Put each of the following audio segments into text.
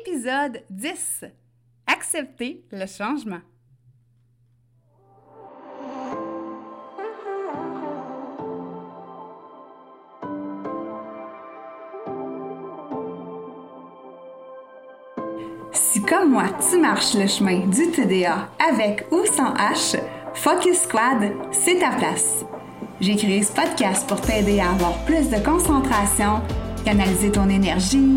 épisode 10. Accepter le changement. Si comme moi, tu marches le chemin du TDA avec ou sans H, Focus Squad, c'est ta place. J'ai créé ce podcast pour t'aider à avoir plus de concentration, canaliser ton énergie,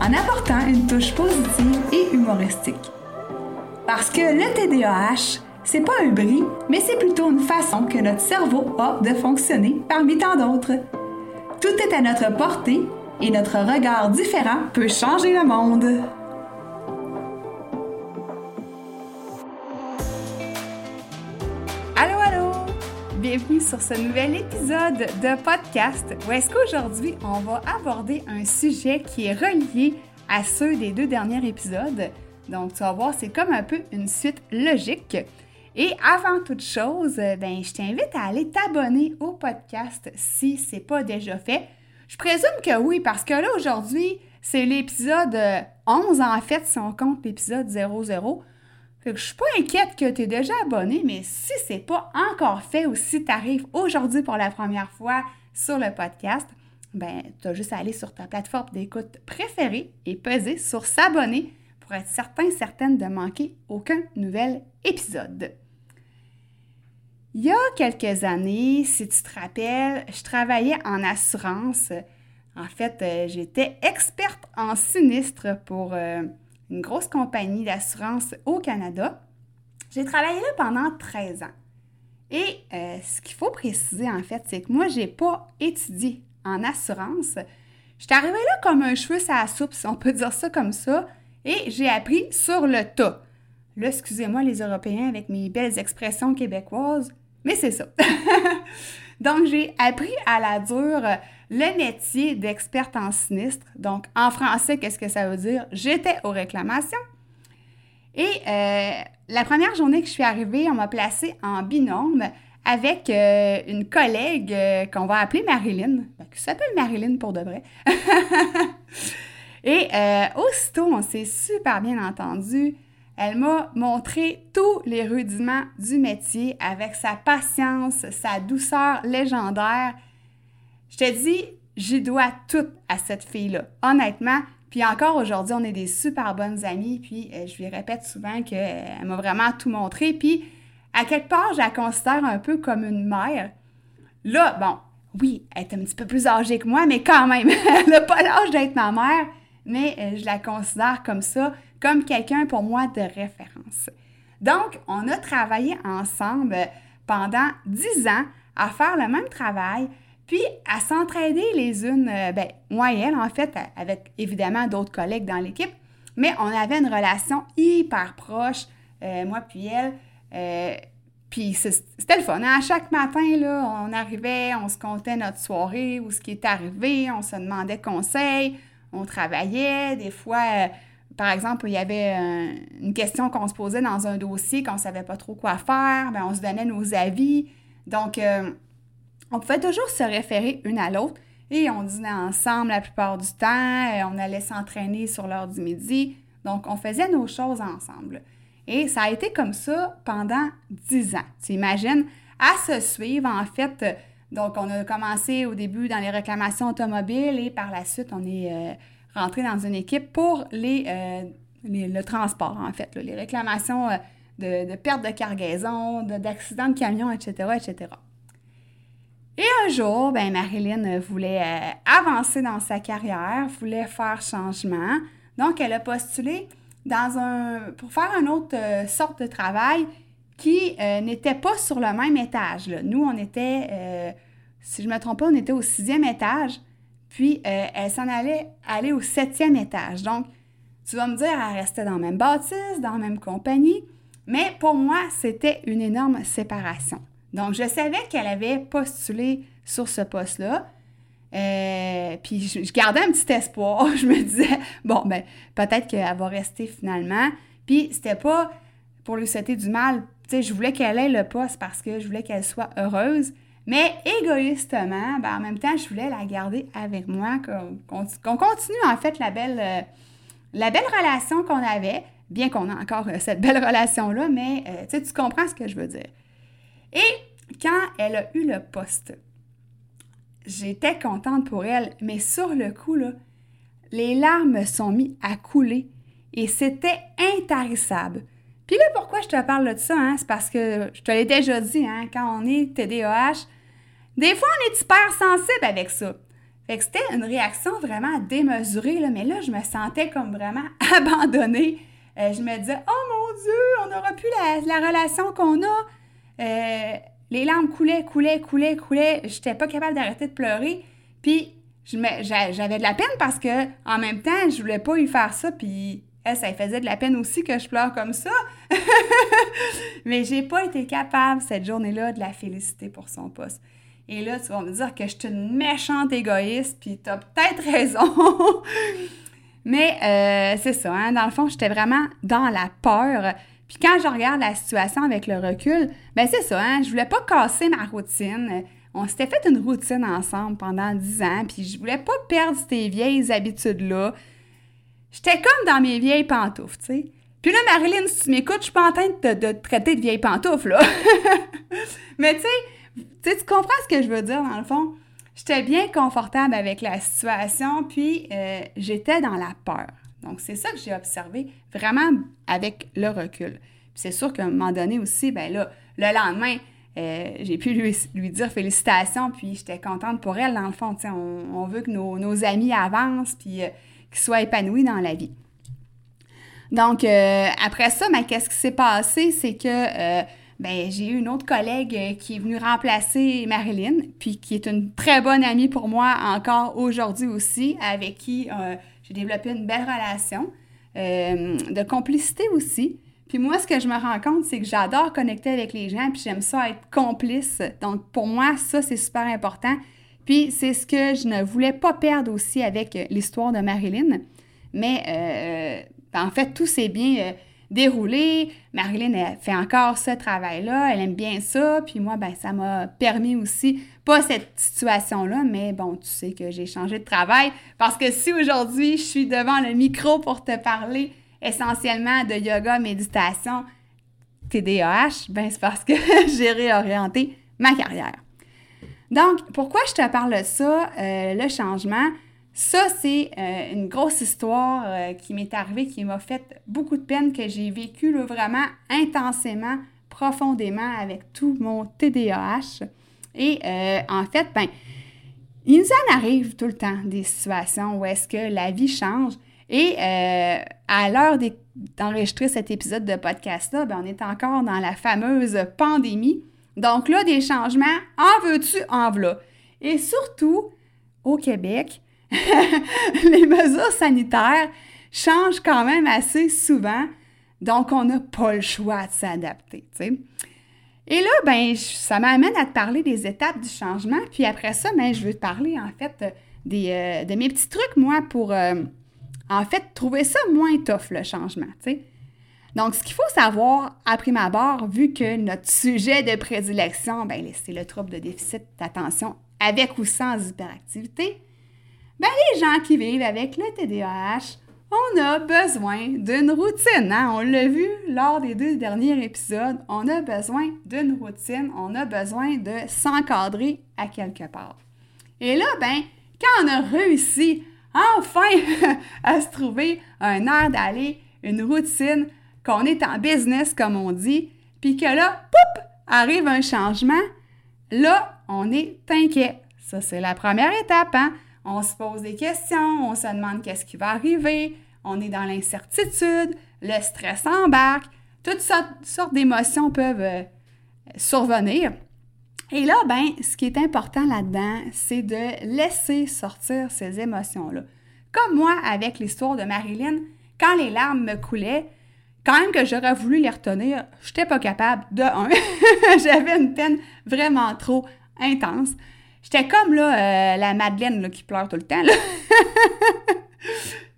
en apportant une touche positive et humoristique. Parce que le TDAH, c'est pas un bris, mais c'est plutôt une façon que notre cerveau a de fonctionner parmi tant d'autres. Tout est à notre portée et notre regard différent peut changer le monde. Bienvenue sur ce nouvel épisode de podcast où est-ce qu'aujourd'hui on va aborder un sujet qui est relié à ceux des deux derniers épisodes. Donc, tu vas voir, c'est comme un peu une suite logique. Et avant toute chose, ben, je t'invite à aller t'abonner au podcast si c'est pas déjà fait. Je présume que oui, parce que là, aujourd'hui, c'est l'épisode 11 en fait, si on compte l'épisode 00. Fait que je suis pas inquiète que tu es déjà abonné, mais si c'est pas encore fait ou si tu arrives aujourd'hui pour la première fois sur le podcast, ben tu as juste à aller sur ta plateforme d'écoute préférée et peser sur s'abonner pour être certain, certaine de manquer aucun nouvel épisode. Il y a quelques années, si tu te rappelles, je travaillais en assurance. En fait, euh, j'étais experte en sinistre pour euh, une grosse compagnie d'assurance au Canada. J'ai travaillé là pendant 13 ans. Et euh, ce qu'il faut préciser, en fait, c'est que moi, je n'ai pas étudié en assurance. Je suis arrivée là comme un cheveu à la soupe, si on peut dire ça comme ça, et j'ai appris sur le tas. Là, excusez-moi les Européens avec mes belles expressions québécoises, mais c'est ça. Donc, j'ai appris à la dure le métier d'experte en sinistre. Donc, en français, qu'est-ce que ça veut dire? J'étais aux réclamations. Et euh, la première journée que je suis arrivée, on m'a placée en binôme avec euh, une collègue euh, qu'on va appeler Marilyn, ben, qui s'appelle Marilyn pour de vrai. Et aussitôt, on s'est super bien entendu. Elle m'a montré tous les rudiments du métier avec sa patience, sa douceur légendaire. Je te dis, j'y dois tout à cette fille-là, honnêtement. Puis encore aujourd'hui, on est des super bonnes amies. Puis euh, je lui répète souvent qu'elle m'a vraiment tout montré. Puis à quelque part, je la considère un peu comme une mère. Là, bon, oui, elle est un petit peu plus âgée que moi, mais quand même, elle n'a pas l'âge d'être ma mère, mais euh, je la considère comme ça comme quelqu'un pour moi de référence. Donc, on a travaillé ensemble pendant dix ans à faire le même travail, puis à s'entraider les unes, euh, ben, moi et elle, en fait, avec évidemment d'autres collègues dans l'équipe, mais on avait une relation hyper proche, euh, moi puis elle. Euh, puis c'était le fun. À chaque matin, là, on arrivait, on se comptait notre soirée ou ce qui est arrivé, on se demandait conseil, on travaillait. Des fois, par exemple, il y avait une question qu'on se posait dans un dossier qu'on ne savait pas trop quoi faire, bien, on se donnait nos avis. Donc, euh, on pouvait toujours se référer une à l'autre et on dînait ensemble la plupart du temps, on allait s'entraîner sur l'heure du midi. Donc, on faisait nos choses ensemble. Et ça a été comme ça pendant dix ans. Tu imagines, à se suivre, en fait. Donc, on a commencé au début dans les réclamations automobiles et par la suite, on est euh, rentrer dans une équipe pour les, euh, le transport, en fait, les réclamations euh, de, perte de cargaison, d'accidents de, camion, etc., etc. Et un jour, ben, Marilyn voulait euh, avancer dans sa carrière, voulait faire changement. Donc, elle a postulé dans un, pour faire une autre sorte de travail qui n'était pas sur le même étage. Nous, on était, si je ne me trompe pas, on était au sixième étage. Puis, euh, elle s'en allait aller au septième étage. Donc, Tu vas me dire, elle restait dans la même bâtisse, dans la même compagnie, mais pour moi, c'était une énorme séparation. Donc, je savais qu'elle avait postulé sur ce poste-là. Euh, puis je, gardais un petit espoir. Je me disais, bon, ben, peut-être qu'elle va rester finalement. Puis c'était pas pour lui souhaiter du mal. Tu sais, je voulais qu'elle ait le poste parce que je voulais qu'elle soit heureuse. Mais égoïstement, ben, en même temps, je voulais la garder avec moi, qu'on continue en fait la belle, euh, la belle relation qu'on avait, bien qu'on a encore euh, cette belle relation-là, mais tu comprends ce que je veux dire. Et quand elle a eu le poste, j'étais contente pour elle, mais sur le coup, là, les larmes me sont mis à couler et c'était intarissable. Puis là, pourquoi je te parle de ça? Hein? C'est parce que je te l'ai déjà dit, hein, quand on est TDAH, des fois, on est hyper sensible avec ça. Fait que c'était une réaction vraiment démesurée, mais là, je me sentais comme vraiment abandonnée. Euh, je me disais, oh mon Dieu, on n'aura plus la, relation qu'on a. Euh, les larmes coulaient, coulaient, coulaient, coulaient. J'étais pas capable d'arrêter de pleurer. Puis j'avais de la peine parce que en même temps, je voulais pas lui faire ça. Puis elle, ça faisait de la peine aussi que je pleure comme ça. Mais j'ai pas été capable cette journée-là de la féliciter pour son poste. Et là, tu vas me dire que je suis une méchante égoïste, puis t'as peut-être raison. Mais euh, c'est ça, hein? dans le fond, j'étais vraiment dans la peur. Puis quand je regarde la situation avec le recul, ben c'est ça, hein, je voulais pas casser ma routine. On s'était fait une routine ensemble pendant dix ans, puis je voulais pas perdre ces vieilles habitudes-là. J'étais comme dans mes vieilles pantoufles, tu sais. Puis là, Marilyn, si tu m'écoutes, je suis pas en train de, te traiter de vieilles pantoufles, là. Mais tu sais, tu comprends ce que je veux dire, dans le fond? J'étais bien confortable avec la situation, puis euh, j'étais dans la peur. Donc, c'est ça que j'ai observé vraiment avec le recul. c'est sûr qu'à un moment donné aussi, ben là, le lendemain, euh, j'ai pu lui, dire félicitations, puis j'étais contente pour elle, dans le fond. On, veut que nos, amis avancent, puis euh, qu'ils soient épanouis dans la vie. Donc, après ça, ben, qu'est-ce qui s'est passé? C'est que ben, j'ai eu une autre collègue qui est venue remplacer Marilyn, puis qui est une très bonne amie pour moi encore aujourd'hui aussi, avec qui j'ai développé une belle relation, euh, de complicité aussi. Puis moi, ce que je me rends compte, c'est que j'adore connecter avec les gens, puis j'aime ça être complice. Donc pour moi, ça, c'est super important. Puis c'est ce que je ne voulais pas perdre aussi avec l'histoire de Marilyn. Mais euh, en fait, tout s'est bien euh, déroulé. Marilyn, elle fait encore ce travail-là, elle aime bien ça. Puis moi, ben, ça m'a permis aussi pas cette situation-là, mais bon, tu sais que j'ai changé de travail parce que si aujourd'hui je suis devant le micro pour te parler essentiellement de yoga, méditation, TDAH, ben c'est parce que j'ai réorienté ma carrière. Donc, pourquoi je te parle de ça, euh, le changement? Ça, c'est euh, une grosse histoire euh, qui m'est arrivée, qui m'a fait beaucoup de peine, que j'ai vécu vraiment intensément, profondément avec tout mon TDAH. Et euh, en fait, ben, il nous en arrive tout le temps des situations où est-ce que la vie change. Et à l'heure d'enregistrer cet épisode de podcast-là, ben, on est encore dans la fameuse pandémie. Donc là, des changements, en veux-tu, en voilà. Et surtout, au Québec, les mesures sanitaires changent quand même assez souvent. Donc, on n'a pas le choix de s'adapter. Et là, ben, ça m'amène à te parler des étapes du changement. Puis après ça, ben, je veux te parler, en fait, des, euh, de mes petits trucs, moi, pour, euh, en fait, trouver ça moins tough, le changement. Donc, ce qu'il faut savoir, à prime abord, vu que notre sujet de prédilection, ben, c'est le trouble de déficit d'attention avec ou sans hyperactivité, ben, les gens qui vivent avec le TDAH on a besoin d'une routine. Hein? On l'a vu lors des deux derniers épisodes. On a besoin d'une routine. On a besoin de s'encadrer à quelque part. Et là, ben, quand on a réussi enfin à se trouver un air d'aller, une routine, qu'on est en business, comme on dit, puis que là, poup, arrive un changement, là, on est inquiet. Ça, c'est la première étape. Hein? On se pose des questions, on se demande qu'est-ce qui va arriver, on est dans l'incertitude, le stress embarque, toutes sortes, d'émotions peuvent euh, survenir. Et là, ben, ce qui est important là-dedans, c'est de laisser sortir ces émotions-là. Comme moi, avec l'histoire de Marilyn, quand les larmes me coulaient, quand même que j'aurais voulu les retenir, j'étais pas capable. De un, j'avais une peine vraiment trop intense. J'étais comme là, euh, la Madeleine qui pleure tout le temps.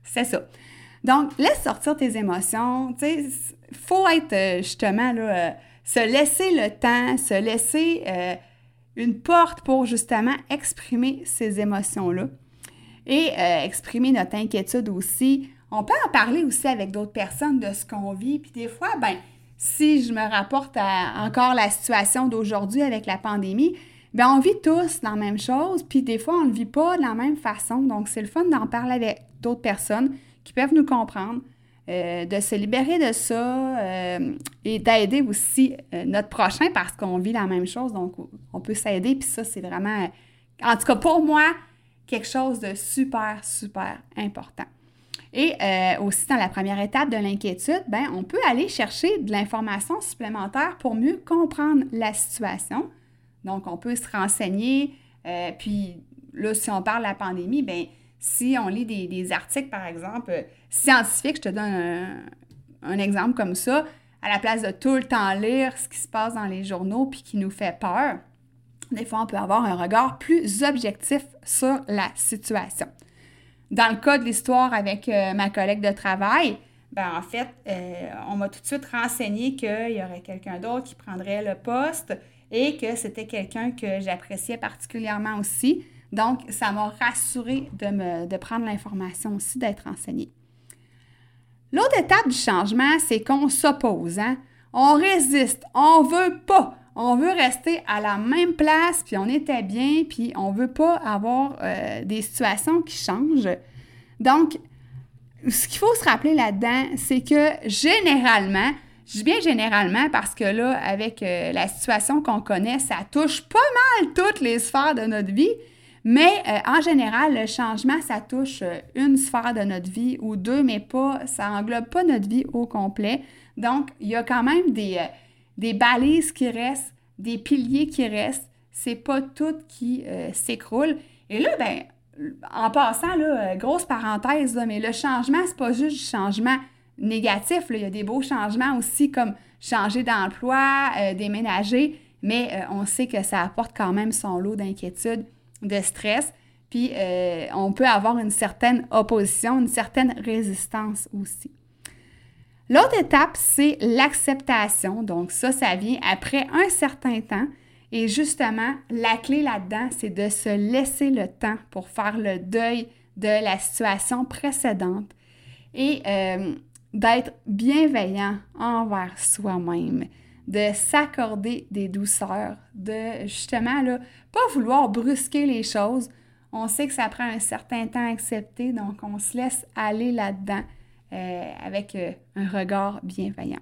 C'est ça. Donc, laisse sortir tes émotions. Il faut être euh, justement là, euh, se laisser le temps, se laisser une porte pour justement exprimer ces émotions-là et exprimer notre inquiétude aussi. On peut en parler aussi avec d'autres personnes de ce qu'on vit. Puis des fois, ben, si je me rapporte à encore la situation d'aujourd'hui avec la pandémie, ben on vit tous la même chose, puis des fois, on ne vit pas de la même façon. Donc, c'est le fun d'en parler avec d'autres personnes qui peuvent nous comprendre, euh, de se libérer de ça euh, et d'aider aussi euh, notre prochain parce qu'on vit la même chose. Donc, on peut s'aider, puis ça, c'est vraiment, en tout cas pour moi, quelque chose de super, super important. Et aussi, dans la première étape de l'inquiétude, ben, on peut aller chercher de l'information supplémentaire pour mieux comprendre la situation donc, on peut se renseigner. Euh, puis là, si on parle de la pandémie, bien, si on lit des, articles, par exemple, euh, scientifiques, je te donne un, exemple comme ça, à la place de tout le temps lire ce qui se passe dans les journaux puis qui nous fait peur, des fois, on peut avoir un regard plus objectif sur la situation. Dans le cas de l'histoire avec euh, ma collègue de travail, ben en fait, on m'a tout de suite renseigné qu'il y aurait quelqu'un d'autre qui prendrait le poste et que c'était quelqu'un que j'appréciais particulièrement aussi. Donc, ça m'a rassuré de, prendre l'information aussi, d'être enseignée. L'autre étape du changement, c'est qu'on s'oppose. Hein? On résiste, on veut pas. On veut rester à la même place, puis on était bien, puis on veut pas avoir euh, des situations qui changent. Donc, ce qu'il faut se rappeler là-dedans, c'est que généralement, je dis bien généralement parce que là, avec euh, la situation qu'on connaît, ça touche pas mal toutes les sphères de notre vie. Mais euh, en général, le changement, ça touche euh, une sphère de notre vie ou deux, mais pas, ça englobe pas notre vie au complet. Donc, il y a quand même des, balises qui restent, des piliers qui restent. C'est pas tout qui s'écroule. Et là, ben, en passant, là, grosse parenthèse, mais le changement, c'est pas juste du changement négatif. Il y a des beaux changements aussi comme changer d'emploi, euh, déménager, mais euh, on sait que ça apporte quand même son lot d'inquiétude, de stress. Puis euh, on peut avoir une certaine opposition, une certaine résistance aussi. L'autre étape, c'est l'acceptation. Donc ça, ça vient après un certain temps. Et justement, la clé là-dedans, c'est de se laisser le temps pour faire le deuil de la situation précédente. Et d'être bienveillant envers soi-même, de s'accorder des douceurs, de justement, là, pas vouloir brusquer les choses. On sait que ça prend un certain temps à accepter, donc on se laisse aller là-dedans euh, avec euh, un regard bienveillant.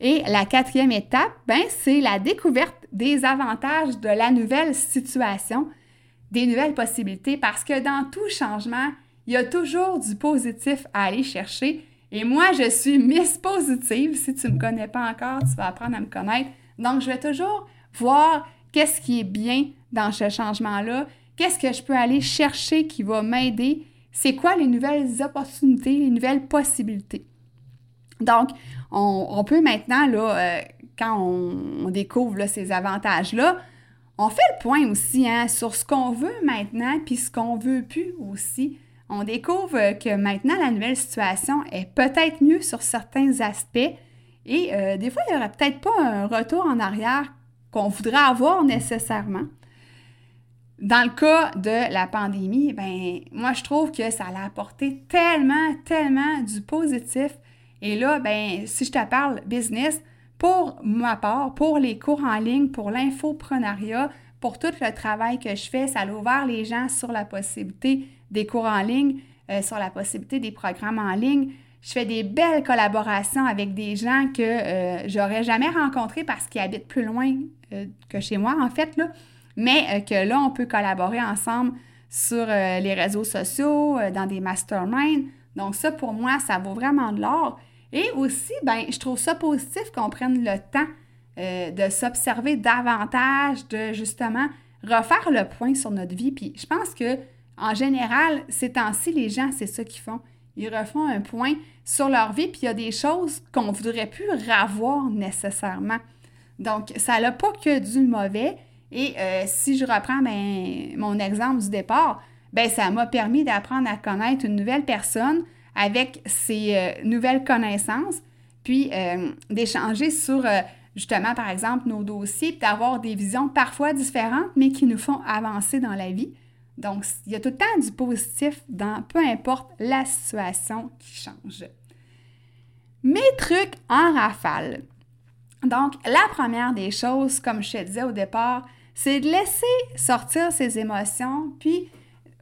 Et la quatrième étape, ben, c'est la découverte des avantages de la nouvelle situation, des nouvelles possibilités, parce que dans tout changement, il y a toujours du positif à aller chercher et moi, je suis Miss Positive. Si tu ne me connais pas encore, tu vas apprendre à me connaître. Donc, je vais toujours voir qu'est-ce qui est bien dans ce changement-là, qu'est-ce que je peux aller chercher qui va m'aider, c'est quoi les nouvelles opportunités, les nouvelles possibilités? Donc, on, peut maintenant, là, euh, quand on, découvre ces avantages-là, on fait le point aussi hein, sur ce qu'on veut maintenant, puis ce qu'on veut plus aussi on découvre que maintenant la nouvelle situation est peut-être mieux sur certains aspects et euh, des fois, il n'y aurait peut-être pas un retour en arrière qu'on voudrait avoir nécessairement. Dans le cas de la pandémie, ben moi je trouve que ça a apporté tellement, tellement du positif. Et là, ben si je te parle business, pour ma part, pour les cours en ligne, pour l'infoprenariat, pour tout le travail que je fais, ça a ouvert les gens sur la possibilité des cours en ligne, euh, sur la possibilité des programmes en ligne. Je fais des belles collaborations avec des gens que euh, j'aurais jamais rencontrés parce qu'ils habitent plus loin euh, que chez moi, en fait, mais que là, on peut collaborer ensemble sur les réseaux sociaux, dans des masterminds. Donc ça, pour moi, ça vaut vraiment de l'or. Et aussi, ben, je trouve ça positif qu'on prenne le temps de s'observer davantage, de justement refaire le point sur notre vie. Puis je pense que en général, ces temps-ci, les gens, c'est ça qu'ils font. Ils refont un point sur leur vie, puis il y a des choses qu'on voudrait plus revoir nécessairement. Donc, ça n'a pas que du mauvais. Et euh, si je reprends ben, mon exemple du départ, ben, ça m'a permis d'apprendre à connaître une nouvelle personne avec ses euh, nouvelles connaissances, puis euh, d'échanger sur justement, par exemple, nos dossiers, puis d'avoir des visions parfois différentes, mais qui nous font avancer dans la vie. Donc, il y a tout le temps du positif dans peu importe la situation qui change. Mes trucs en rafale. Donc, la première des choses, comme je te disais au départ, c'est de laisser sortir ses émotions, puis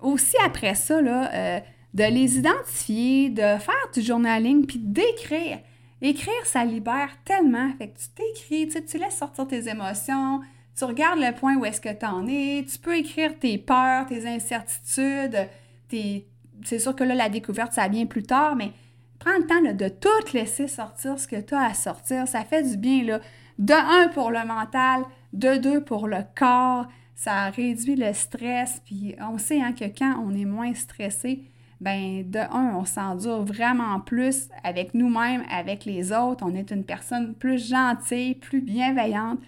aussi après ça, euh, de les identifier, de faire du journaling, puis d'écrire. Écrire, ça libère tellement. Fait que tu t'écris, tu laisses sortir tes émotions, tu regardes le point où est-ce que tu en es, tu peux écrire tes peurs, tes incertitudes, tes... c'est sûr que là, la découverte, ça vient plus tard, mais prends le temps de tout laisser sortir ce que tu as à sortir. Ça fait du bien, là. De un pour le mental, de deux pour le corps. Ça réduit le stress. Puis on sait hein, que quand on est moins stressé, ben de un, on s'endure vraiment plus avec nous-mêmes, avec les autres. On est une personne plus gentille, plus bienveillante,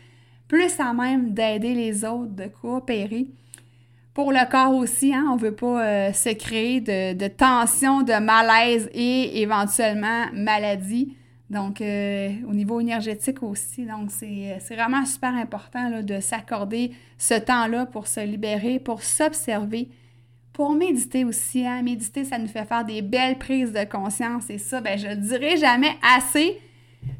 plus à même d'aider les autres, de coopérer. Pour le corps aussi, hein, on ne veut pas euh, se créer de, de tension, de malaise et éventuellement maladie. Donc, euh, au niveau énergétique aussi. Donc, c'est vraiment super important de s'accorder ce temps-là pour se libérer, pour s'observer, pour méditer aussi. Hein. Méditer, ça nous fait faire des belles prises de conscience. Et ça, ben, je ne dirai jamais assez.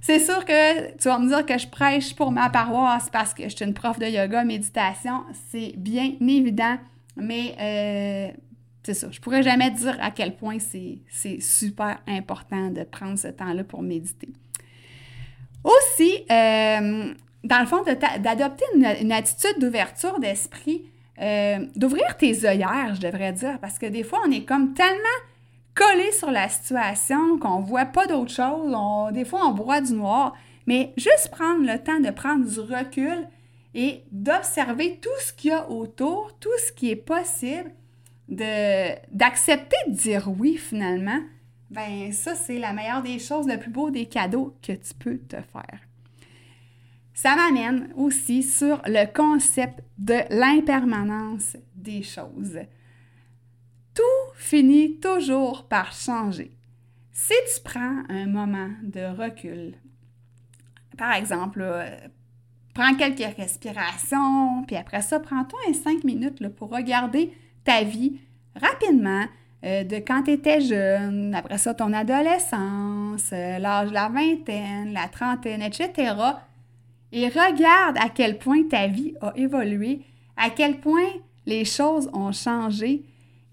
C'est sûr que tu vas me dire que je prêche pour ma paroisse parce que je suis une prof de yoga, méditation, c'est bien évident, mais euh, c'est ça. Je pourrais jamais dire à quel point c'est super important de prendre ce temps-là pour méditer. Aussi, euh, dans le fond, d'adopter une, attitude d'ouverture d'esprit, euh, d'ouvrir tes œillères, je devrais dire, parce que des fois, on est comme tellement collé sur la situation, qu'on ne voit pas d'autre chose. des fois, on voit du noir. Mais juste prendre le temps de prendre du recul et d'observer tout ce qu'il y a autour, tout ce qui est possible, d'accepter de, dire oui finalement, ben ça, c'est la meilleure des choses, le plus beau des cadeaux que tu peux te faire. Ça m'amène aussi sur le concept de l'impermanence des choses tout finit toujours par changer. Si tu prends un moment de recul, par exemple, prends quelques respirations, puis après ça, prends-toi un cinq minutes pour regarder ta vie rapidement, euh, de quand tu étais jeune, après ça, ton adolescence, euh, l'âge de la vingtaine, la trentaine, etc. Et regarde à quel point ta vie a évolué, à quel point les choses ont changé,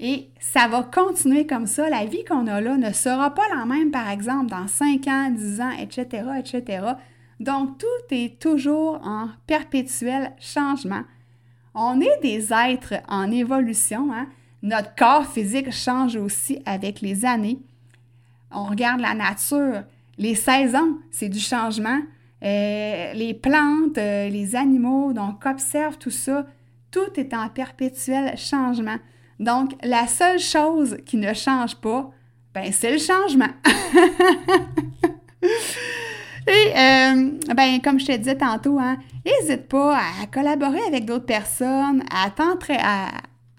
et ça va continuer comme ça. La vie qu'on a là ne sera pas la même, par exemple, dans 5 ans, 10 ans, etc., etc. Donc, tout est toujours en perpétuel changement. On est des êtres en évolution. Hein? Notre corps physique change aussi avec les années. On regarde la nature. Les saisons, c'est du changement. Euh, les plantes, euh, les animaux, donc observe tout ça. Tout est en perpétuel changement. Donc, la seule chose qui ne change pas, ben, c'est le changement. Et, euh, ben, comme je te disais tantôt, n'hésite hein, pas à collaborer avec d'autres personnes, à, à,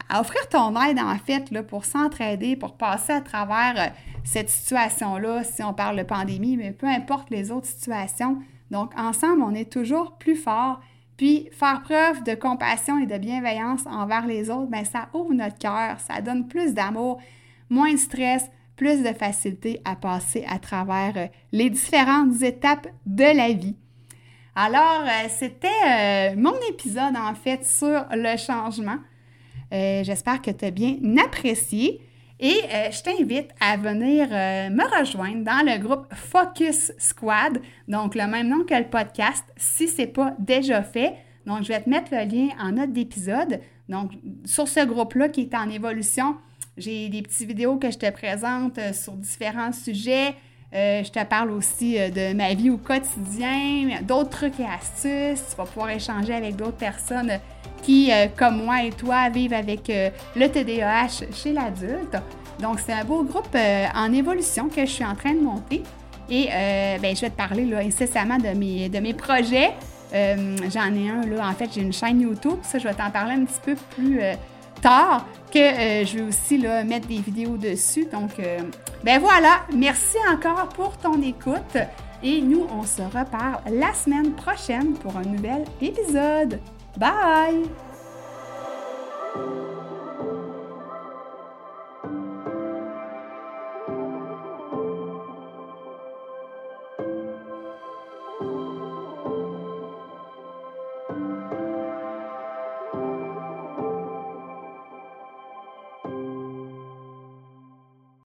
à, offrir ton aide, en fait, là, pour s'entraider, pour passer à travers euh, cette situation-là, si on parle de pandémie, mais peu importe les autres situations. Donc, ensemble, on est toujours plus fort puis faire preuve de compassion et de bienveillance envers les autres, bien, ça ouvre notre cœur, ça donne plus d'amour, moins de stress, plus de facilité à passer à travers euh, les différentes étapes de la vie. Alors, euh, c'était euh, mon épisode en fait sur le changement. J'espère que tu as bien apprécié. Et euh, je t'invite à venir euh, me rejoindre dans le groupe Focus Squad, donc le même nom que le podcast, si ce n'est pas déjà fait. Donc, je vais te mettre le lien en note d'épisode. Donc, sur ce groupe-là qui est en évolution, j'ai des petites vidéos que je te présente euh, sur différents sujets. Je te parle aussi de ma vie au quotidien, d'autres trucs et astuces. Tu vas pouvoir échanger avec d'autres personnes qui, euh, comme moi et toi, vivent avec euh, le TDAH chez l'adulte. Donc, c'est un beau groupe euh, en évolution que je suis en train de monter. Et euh, ben, je vais te parler là, incessamment de mes, de mes projets. Euh, j'en ai un, là, en fait, j'ai une chaîne YouTube. Ça, je vais t'en parler un petit peu plus tard, que je vais aussi là, mettre des vidéos dessus. Donc, ben voilà, merci encore pour ton écoute. Et nous, on se reparle la semaine prochaine pour un nouvel épisode. Bye!